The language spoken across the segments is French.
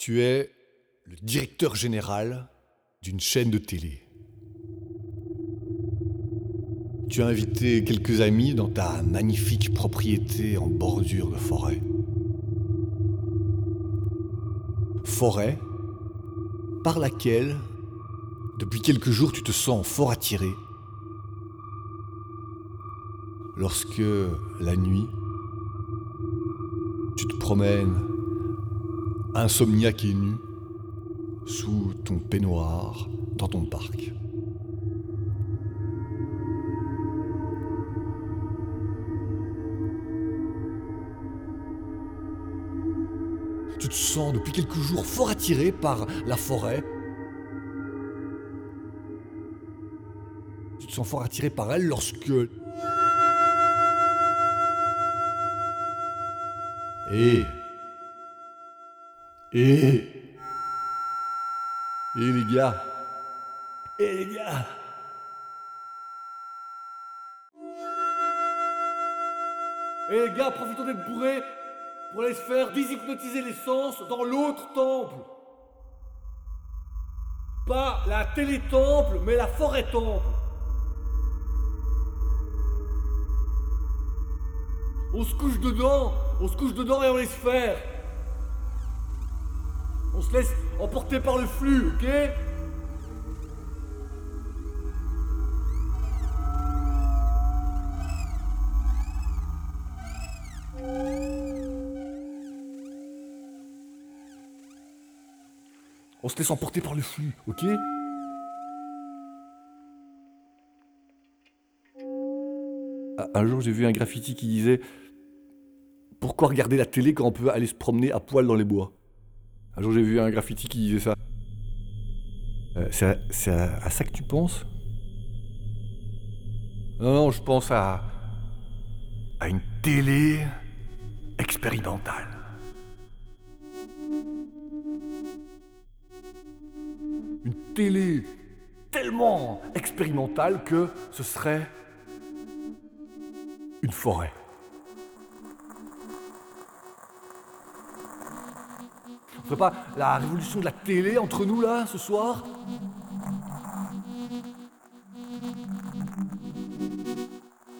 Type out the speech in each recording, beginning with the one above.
Tu es le directeur général d'une chaîne de télé. Tu as invité quelques amis dans ta magnifique propriété en bordure de forêt. Forêt par laquelle, depuis quelques jours, tu te sens fort attiré. Lorsque, la nuit, tu te promènes, insomniaque et nu, sous ton peignoir, dans ton parc. Tu te sens depuis quelques jours fort attiré par la forêt. Tu te sens fort attiré par elle lorsque... Et... Et... Et les gars Et les gars Eh les gars, profitons d'être bourrés pour aller se faire déshypnotiser les sens dans l'autre temple. Pas la télé-temple, mais la forêt-temple. On se couche dedans, on se couche dedans et on laisse faire. On se laisse emporter par le flux, ok? On se laisse emporter par le flux, ok? Un jour, j'ai vu un graffiti qui disait Pourquoi regarder la télé quand on peut aller se promener à poil dans les bois? Un jour, j'ai vu un graffiti qui disait ça. Euh, c'est à, à ça que tu penses? Non, non, je pense à. à une télé expérimentale. Une télé tellement expérimentale que ce serait une forêt. Ferait pas la révolution de la télé entre nous là ce soir?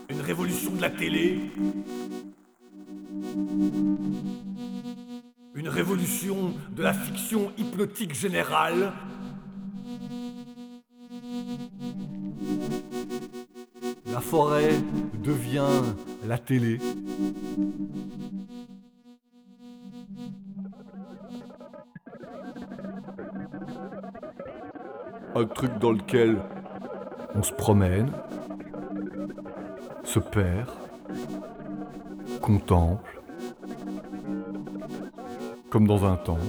Une révolution de la télé? Une révolution de la fiction hypnotique générale? La forêt devient la télé. Un truc dans lequel on se promène, se perd, contemple, comme dans un temple,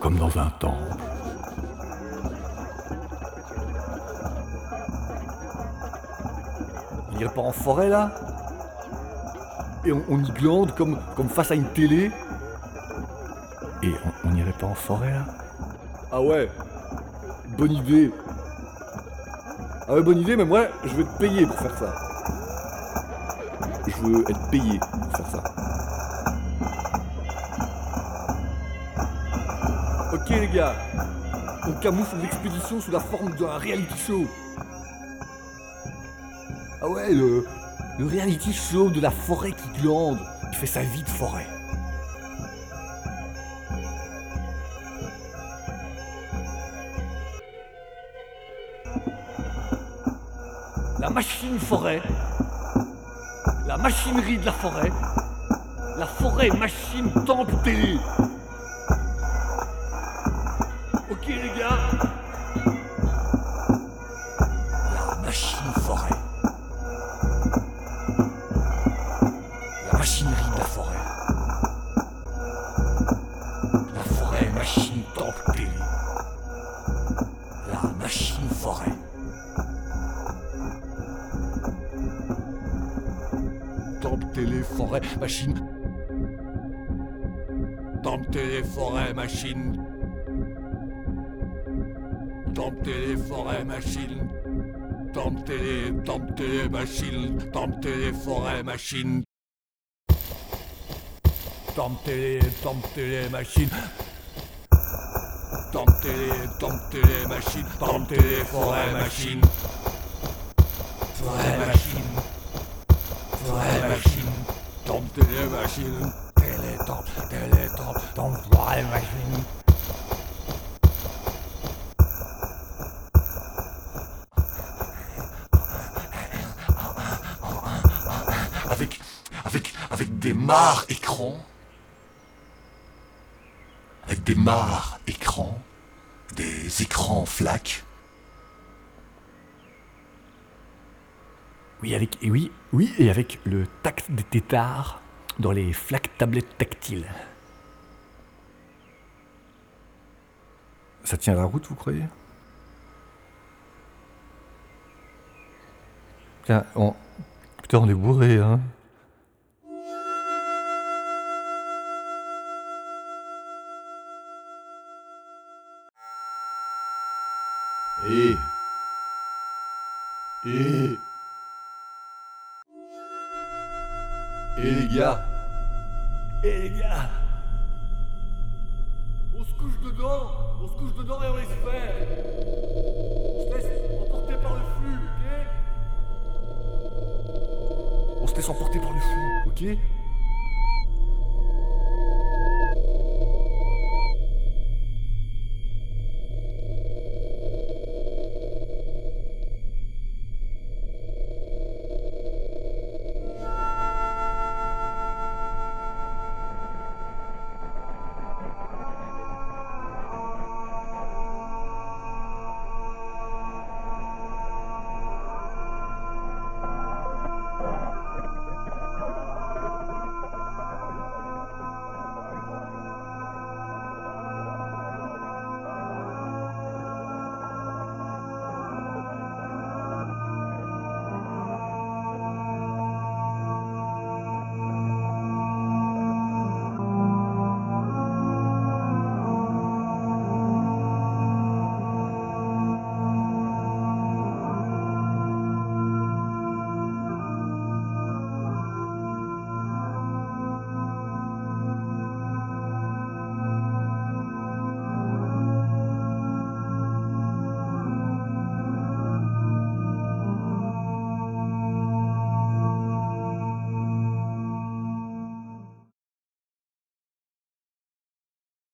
comme dans un temple. On irait pas en forêt là? Et on, on y glande comme, comme face à une télé? Et on- on n'irait pas en forêt là? Ah ouais? Bonne idée Ah ouais bonne idée mais moi je veux te payer pour faire ça. Je veux être payé pour faire ça. Ok les gars, on camoufle l'expédition sous la forme d'un reality show. Ah ouais, le, le reality show de la forêt qui glande, qui fait sa vie de forêt. La machine forêt. La machinerie de la forêt. La forêt machine temple télé. Ok les gars. Temple, télé, forêt, machine. Temple télé forêt machine. Temple télé forêt machine. Temple télé, temple télé machine. Temple télé forêt machine. Temple télé, temple télé machine. tentez-les, tentez-les machines, tentez-les forêts machines. Forêt machine, forêt machine, tentez-les machines, télé, tentez-les, tentez forêt machine. Avec, avec, avec des mares écrans avec des mares écrans, des écrans flaques. Oui, avec, et oui, oui, et avec le tact des tétards dans les flaques tablettes tactiles. Ça tient la route, vous croyez? Putain, on... Putain, on est bourré, hein Et. Et. Et les gars. Et les gars. On se couche dedans On se couche dedans et on laisse On se laisse emporter par le flux, ok? On se laisse emporter par le flux, ok?